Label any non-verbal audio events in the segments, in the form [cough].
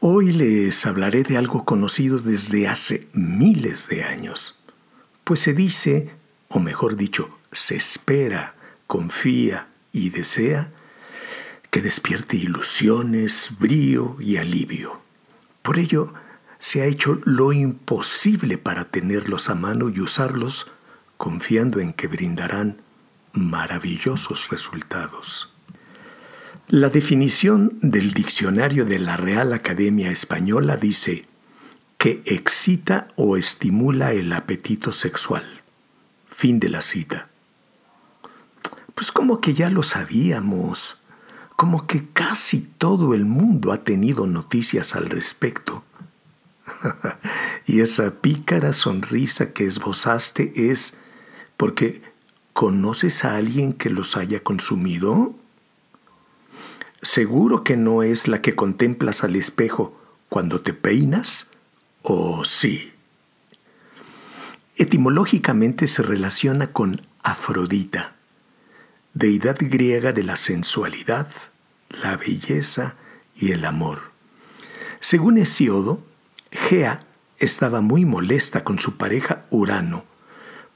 Hoy les hablaré de algo conocido desde hace miles de años, pues se dice, o mejor dicho, se espera, confía y desea que despierte ilusiones, brío y alivio. Por ello, se ha hecho lo imposible para tenerlos a mano y usarlos confiando en que brindarán maravillosos resultados. La definición del diccionario de la Real Academia Española dice que excita o estimula el apetito sexual. Fin de la cita. Pues como que ya lo sabíamos, como que casi todo el mundo ha tenido noticias al respecto. [laughs] y esa pícara sonrisa que esbozaste es porque ¿conoces a alguien que los haya consumido? ¿Seguro que no es la que contemplas al espejo cuando te peinas? ¿O sí? Etimológicamente se relaciona con Afrodita, deidad griega de la sensualidad, la belleza y el amor. Según Hesiodo, Gea estaba muy molesta con su pareja Urano,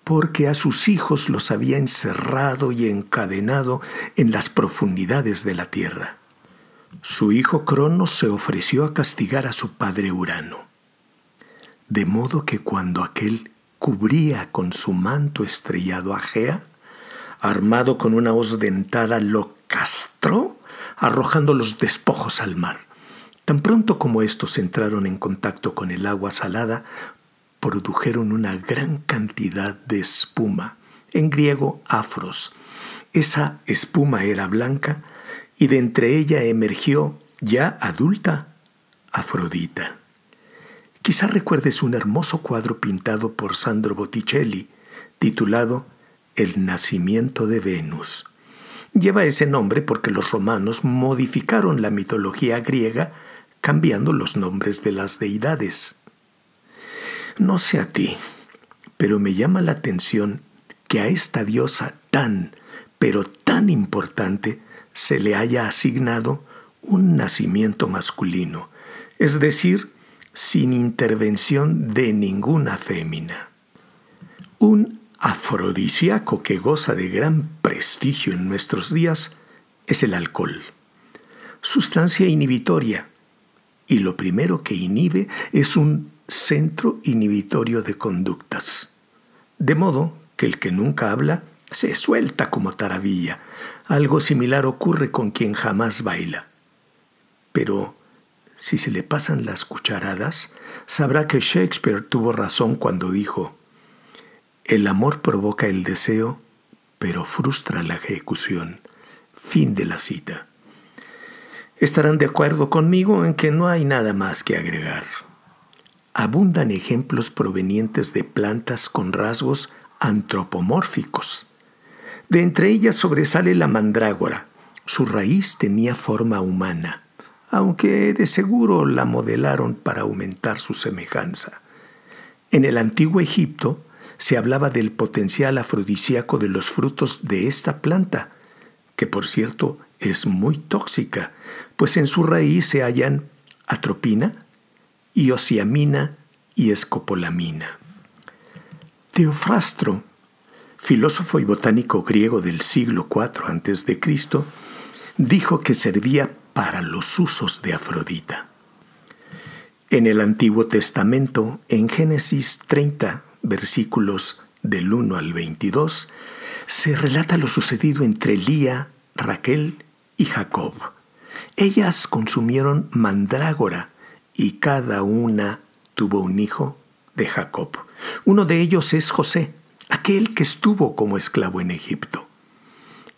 porque a sus hijos los había encerrado y encadenado en las profundidades de la tierra. Su hijo Cronos se ofreció a castigar a su padre Urano, de modo que cuando aquel cubría con su manto estrellado a Gea, armado con una hoz dentada, lo castró, arrojando los despojos al mar. Tan pronto como estos entraron en contacto con el agua salada, produjeron una gran cantidad de espuma, en griego afros. Esa espuma era blanca y de entre ella emergió, ya adulta, Afrodita. Quizá recuerdes un hermoso cuadro pintado por Sandro Botticelli, titulado El nacimiento de Venus. Lleva ese nombre porque los romanos modificaron la mitología griega cambiando los nombres de las deidades. No sé a ti, pero me llama la atención que a esta diosa tan, pero tan importante se le haya asignado un nacimiento masculino, es decir, sin intervención de ninguna fémina. Un afrodisíaco que goza de gran prestigio en nuestros días es el alcohol, sustancia inhibitoria, y lo primero que inhibe es un centro inhibitorio de conductas. De modo que el que nunca habla se suelta como taravilla. Algo similar ocurre con quien jamás baila. Pero si se le pasan las cucharadas, sabrá que Shakespeare tuvo razón cuando dijo, el amor provoca el deseo, pero frustra la ejecución. Fin de la cita. Estarán de acuerdo conmigo en que no hay nada más que agregar abundan ejemplos provenientes de plantas con rasgos antropomórficos. De entre ellas sobresale la mandrágora. Su raíz tenía forma humana, aunque de seguro la modelaron para aumentar su semejanza. En el antiguo Egipto se hablaba del potencial afrodisíaco de los frutos de esta planta, que por cierto es muy tóxica, pues en su raíz se hallan atropina, y osiamina y escopolamina. Teofrastro, filósofo y botánico griego del siglo IV a.C., dijo que servía para los usos de Afrodita. En el Antiguo Testamento, en Génesis 30, versículos del 1 al 22, se relata lo sucedido entre Lía, Raquel y Jacob. Ellas consumieron mandrágora, y cada una tuvo un hijo de Jacob. Uno de ellos es José, aquel que estuvo como esclavo en Egipto.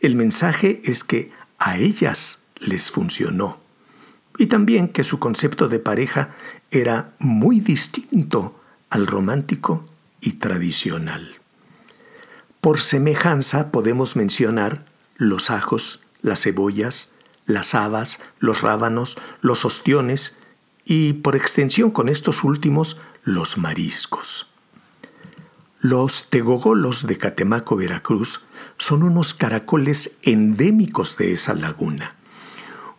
El mensaje es que a ellas les funcionó y también que su concepto de pareja era muy distinto al romántico y tradicional. Por semejanza podemos mencionar los ajos, las cebollas, las habas, los rábanos, los ostiones y por extensión con estos últimos los mariscos. Los tegogolos de Catemaco, Veracruz, son unos caracoles endémicos de esa laguna.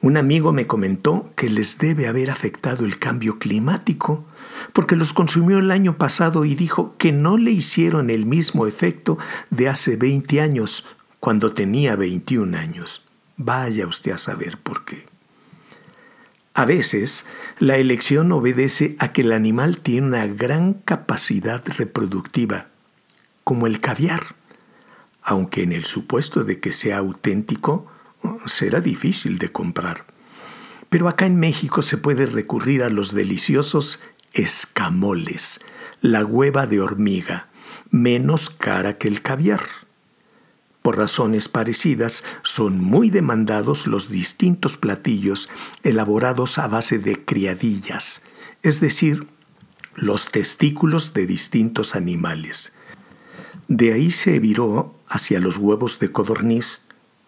Un amigo me comentó que les debe haber afectado el cambio climático, porque los consumió el año pasado y dijo que no le hicieron el mismo efecto de hace 20 años, cuando tenía 21 años. Vaya usted a saber por qué. A veces, la elección obedece a que el animal tiene una gran capacidad reproductiva, como el caviar, aunque en el supuesto de que sea auténtico, será difícil de comprar. Pero acá en México se puede recurrir a los deliciosos escamoles, la hueva de hormiga, menos cara que el caviar. Por razones parecidas, son muy demandados los distintos platillos elaborados a base de criadillas, es decir, los testículos de distintos animales. De ahí se viró hacia los huevos de codorniz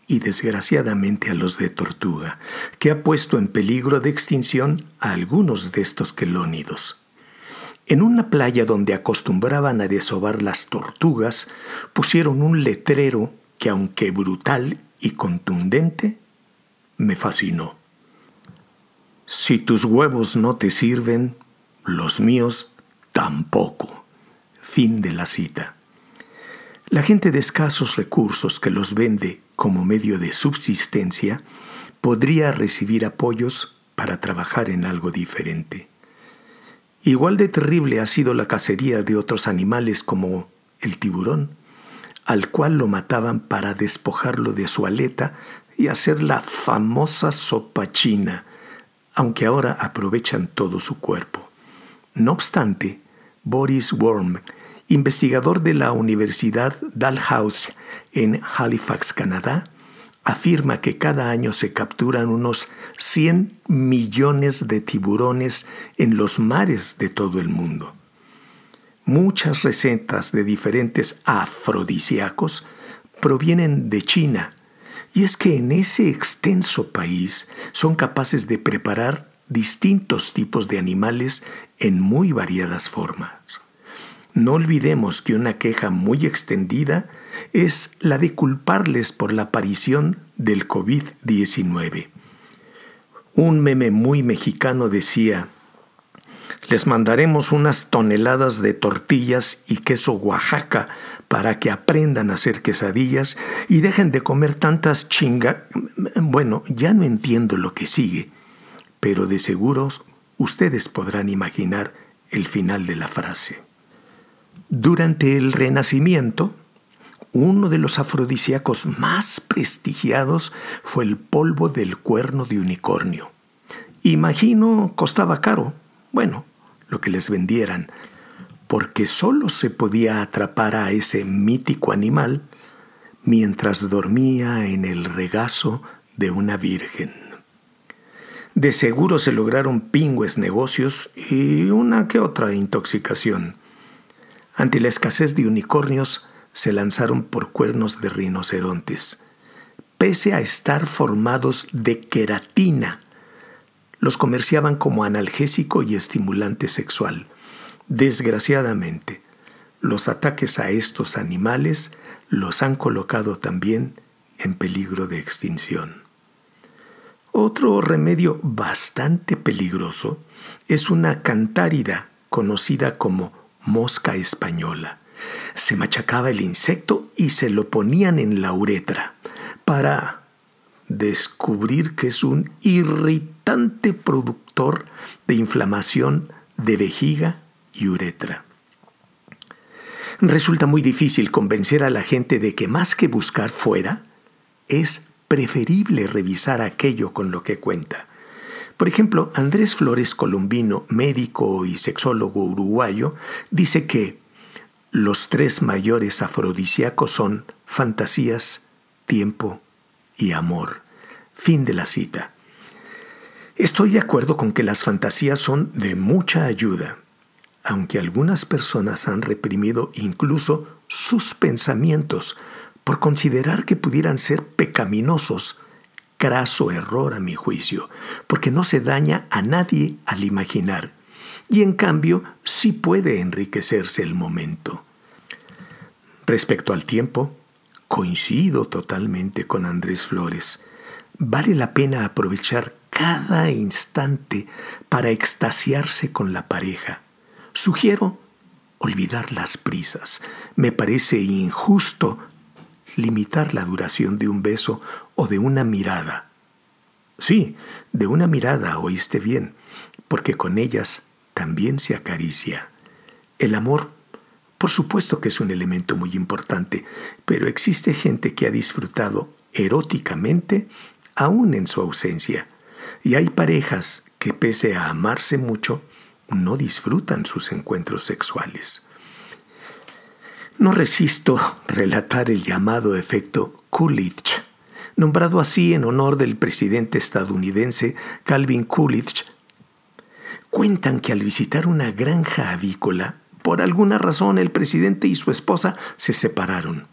y desgraciadamente a los de tortuga, que ha puesto en peligro de extinción a algunos de estos quelónidos. En una playa donde acostumbraban a desovar las tortugas, pusieron un letrero que, aunque brutal y contundente, me fascinó. Si tus huevos no te sirven, los míos tampoco. Fin de la cita. La gente de escasos recursos que los vende como medio de subsistencia podría recibir apoyos para trabajar en algo diferente. Igual de terrible ha sido la cacería de otros animales como el tiburón, al cual lo mataban para despojarlo de su aleta y hacer la famosa sopa china, aunque ahora aprovechan todo su cuerpo. No obstante, Boris Worm investigador de la Universidad Dalhousie en Halifax, Canadá, afirma que cada año se capturan unos 100 millones de tiburones en los mares de todo el mundo. Muchas recetas de diferentes afrodisíacos provienen de China, y es que en ese extenso país son capaces de preparar distintos tipos de animales en muy variadas formas. No olvidemos que una queja muy extendida es la de culparles por la aparición del COVID-19. Un meme muy mexicano decía, les mandaremos unas toneladas de tortillas y queso Oaxaca para que aprendan a hacer quesadillas y dejen de comer tantas chinga... Bueno, ya no entiendo lo que sigue, pero de seguros ustedes podrán imaginar el final de la frase. Durante el Renacimiento, uno de los afrodisíacos más prestigiados fue el polvo del cuerno de unicornio. Imagino costaba caro, bueno, lo que les vendieran, porque solo se podía atrapar a ese mítico animal mientras dormía en el regazo de una virgen. De seguro se lograron pingües negocios y una que otra intoxicación. Ante la escasez de unicornios, se lanzaron por cuernos de rinocerontes. Pese a estar formados de queratina, los comerciaban como analgésico y estimulante sexual. Desgraciadamente, los ataques a estos animales los han colocado también en peligro de extinción. Otro remedio bastante peligroso es una cantárida conocida como mosca española. Se machacaba el insecto y se lo ponían en la uretra para descubrir que es un irritante productor de inflamación de vejiga y uretra. Resulta muy difícil convencer a la gente de que más que buscar fuera, es preferible revisar aquello con lo que cuenta. Por ejemplo, Andrés Flores Colombino, médico y sexólogo uruguayo, dice que los tres mayores afrodisíacos son fantasías, tiempo y amor. Fin de la cita. Estoy de acuerdo con que las fantasías son de mucha ayuda, aunque algunas personas han reprimido incluso sus pensamientos por considerar que pudieran ser pecaminosos craso error a mi juicio, porque no se daña a nadie al imaginar, y en cambio sí puede enriquecerse el momento. Respecto al tiempo, coincido totalmente con Andrés Flores. vale la pena aprovechar cada instante para extasiarse con la pareja. Sugiero olvidar las prisas. Me parece injusto limitar la duración de un beso o de una mirada. Sí, de una mirada, oíste bien, porque con ellas también se acaricia. El amor, por supuesto que es un elemento muy importante, pero existe gente que ha disfrutado eróticamente aún en su ausencia. Y hay parejas que pese a amarse mucho, no disfrutan sus encuentros sexuales. No resisto relatar el llamado efecto Coolidge, nombrado así en honor del presidente estadounidense Calvin Coolidge. Cuentan que al visitar una granja avícola, por alguna razón el presidente y su esposa se separaron.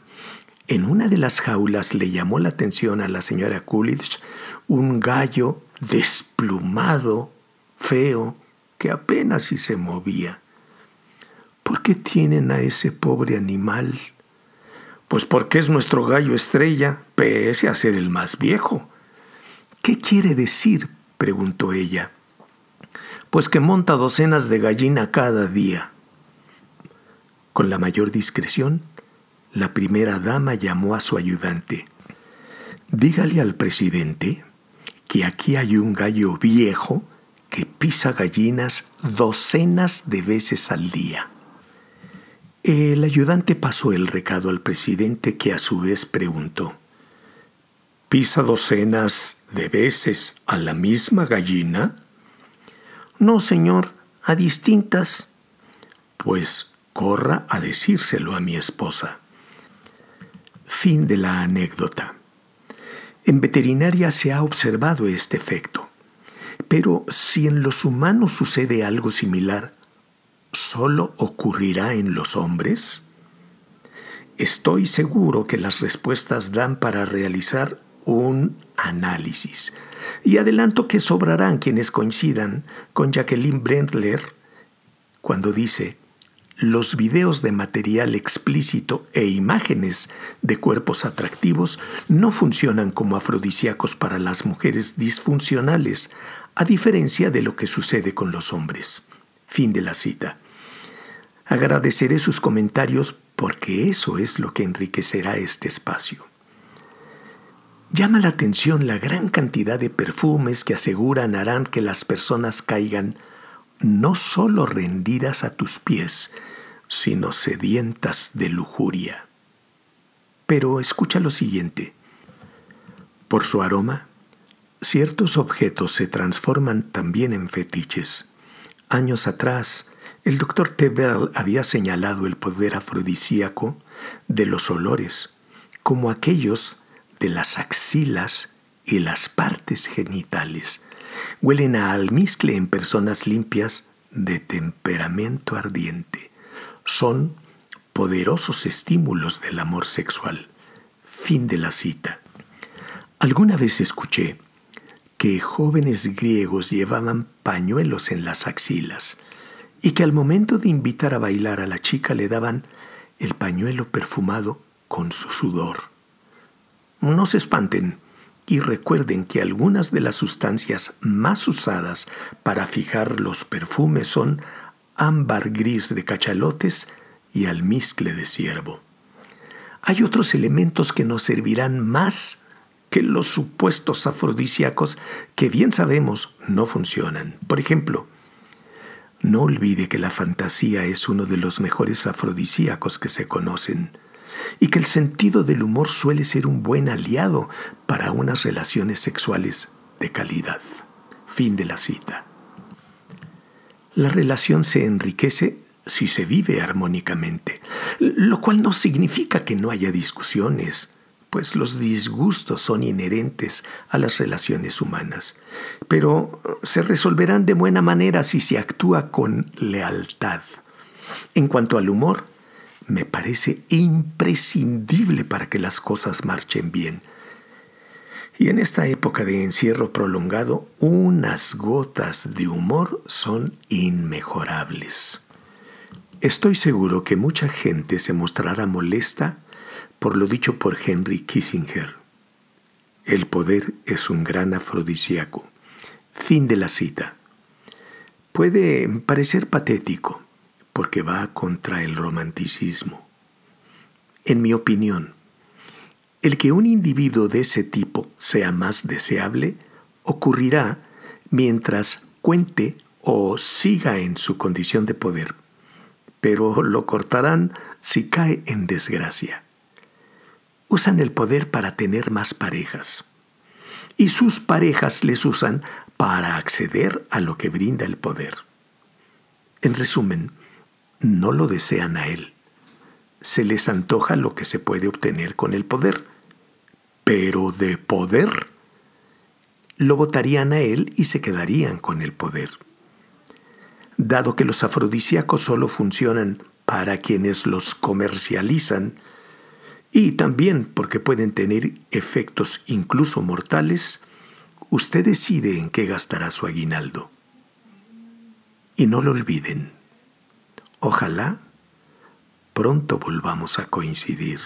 En una de las jaulas le llamó la atención a la señora Coolidge un gallo desplumado, feo, que apenas si se movía. ¿Por qué tienen a ese pobre animal? Pues porque es nuestro gallo estrella, pese a ser el más viejo. ¿Qué quiere decir? preguntó ella. Pues que monta docenas de gallina cada día. Con la mayor discreción, la primera dama llamó a su ayudante. Dígale al presidente que aquí hay un gallo viejo que pisa gallinas docenas de veces al día. El ayudante pasó el recado al presidente que a su vez preguntó, ¿Pisa docenas de veces a la misma gallina? No, señor, a distintas. Pues corra a decírselo a mi esposa. Fin de la anécdota. En veterinaria se ha observado este efecto. Pero si en los humanos sucede algo similar, ¿solo ocurrirá en los hombres? Estoy seguro que las respuestas dan para realizar un análisis. Y adelanto que sobrarán quienes coincidan con Jacqueline Brendler cuando dice, los videos de material explícito e imágenes de cuerpos atractivos no funcionan como afrodisíacos para las mujeres disfuncionales, a diferencia de lo que sucede con los hombres. Fin de la cita. Agradeceré sus comentarios porque eso es lo que enriquecerá este espacio. Llama la atención la gran cantidad de perfumes que aseguran harán que las personas caigan no solo rendidas a tus pies, sino sedientas de lujuria. Pero escucha lo siguiente. Por su aroma, ciertos objetos se transforman también en fetiches. Años atrás, el doctor Tebel había señalado el poder afrodisíaco de los olores, como aquellos de las axilas y las partes genitales. Huelen a almizcle en personas limpias de temperamento ardiente. Son poderosos estímulos del amor sexual. Fin de la cita. Alguna vez escuché que jóvenes griegos llevaban pañuelos en las axilas y que al momento de invitar a bailar a la chica le daban el pañuelo perfumado con su sudor. No se espanten y recuerden que algunas de las sustancias más usadas para fijar los perfumes son ámbar gris de cachalotes y almizcle de ciervo. Hay otros elementos que nos servirán más que los supuestos afrodisíacos que bien sabemos no funcionan. Por ejemplo, no olvide que la fantasía es uno de los mejores afrodisíacos que se conocen y que el sentido del humor suele ser un buen aliado para unas relaciones sexuales de calidad. Fin de la cita. La relación se enriquece si se vive armónicamente, lo cual no significa que no haya discusiones, pues los disgustos son inherentes a las relaciones humanas, pero se resolverán de buena manera si se actúa con lealtad. En cuanto al humor, me parece imprescindible para que las cosas marchen bien. Y en esta época de encierro prolongado, unas gotas de humor son inmejorables. Estoy seguro que mucha gente se mostrará molesta por lo dicho por Henry Kissinger. El poder es un gran afrodisíaco. Fin de la cita. Puede parecer patético porque va contra el romanticismo. En mi opinión, el que un individuo de ese tipo sea más deseable ocurrirá mientras cuente o siga en su condición de poder, pero lo cortarán si cae en desgracia usan el poder para tener más parejas. Y sus parejas les usan para acceder a lo que brinda el poder. En resumen, no lo desean a él. Se les antoja lo que se puede obtener con el poder. Pero de poder, lo votarían a él y se quedarían con el poder. Dado que los afrodisíacos solo funcionan para quienes los comercializan, y también porque pueden tener efectos incluso mortales, usted decide en qué gastará su aguinaldo. Y no lo olviden. Ojalá pronto volvamos a coincidir.